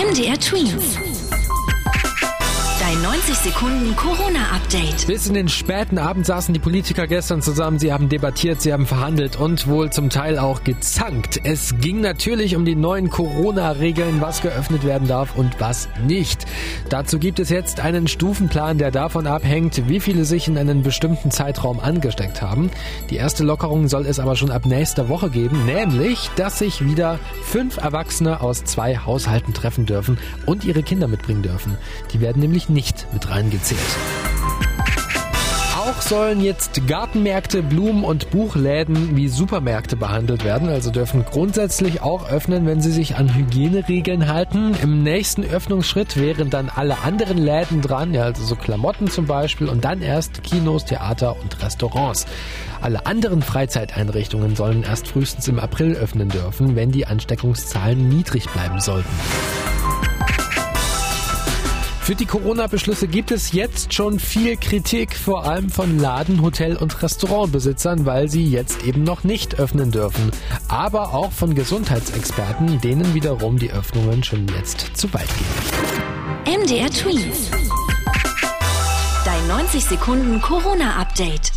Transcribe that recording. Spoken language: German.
MDR Twins. Dein 90 Sekunden Corona-Update. Bis in den späten Abend saßen die Politiker gestern zusammen. Sie haben debattiert, sie haben verhandelt und wohl zum Teil auch gezankt. Es ging natürlich um die neuen Corona-Regeln, was geöffnet werden darf und was nicht. Dazu gibt es jetzt einen Stufenplan, der davon abhängt, wie viele sich in einen bestimmten Zeitraum angesteckt haben. Die erste Lockerung soll es aber schon ab nächster Woche geben, nämlich, dass sich wieder fünf Erwachsene aus zwei Haushalten treffen dürfen und ihre Kinder mitbringen dürfen. Die werden nämlich nicht mit reingezählt. Auch sollen jetzt Gartenmärkte, Blumen- und Buchläden wie Supermärkte behandelt werden, also dürfen grundsätzlich auch öffnen, wenn sie sich an Hygieneregeln halten. Im nächsten Öffnungsschritt wären dann alle anderen Läden dran, ja, also so Klamotten zum Beispiel, und dann erst Kinos, Theater und Restaurants. Alle anderen Freizeiteinrichtungen sollen erst frühestens im April öffnen dürfen, wenn die Ansteckungszahlen niedrig bleiben sollten. Für die Corona-Beschlüsse gibt es jetzt schon viel Kritik, vor allem von Laden-, Hotel- und Restaurantbesitzern, weil sie jetzt eben noch nicht öffnen dürfen. Aber auch von Gesundheitsexperten, denen wiederum die Öffnungen schon jetzt zu weit gehen. MDR Tweet. Dein 90 Sekunden Corona-Update.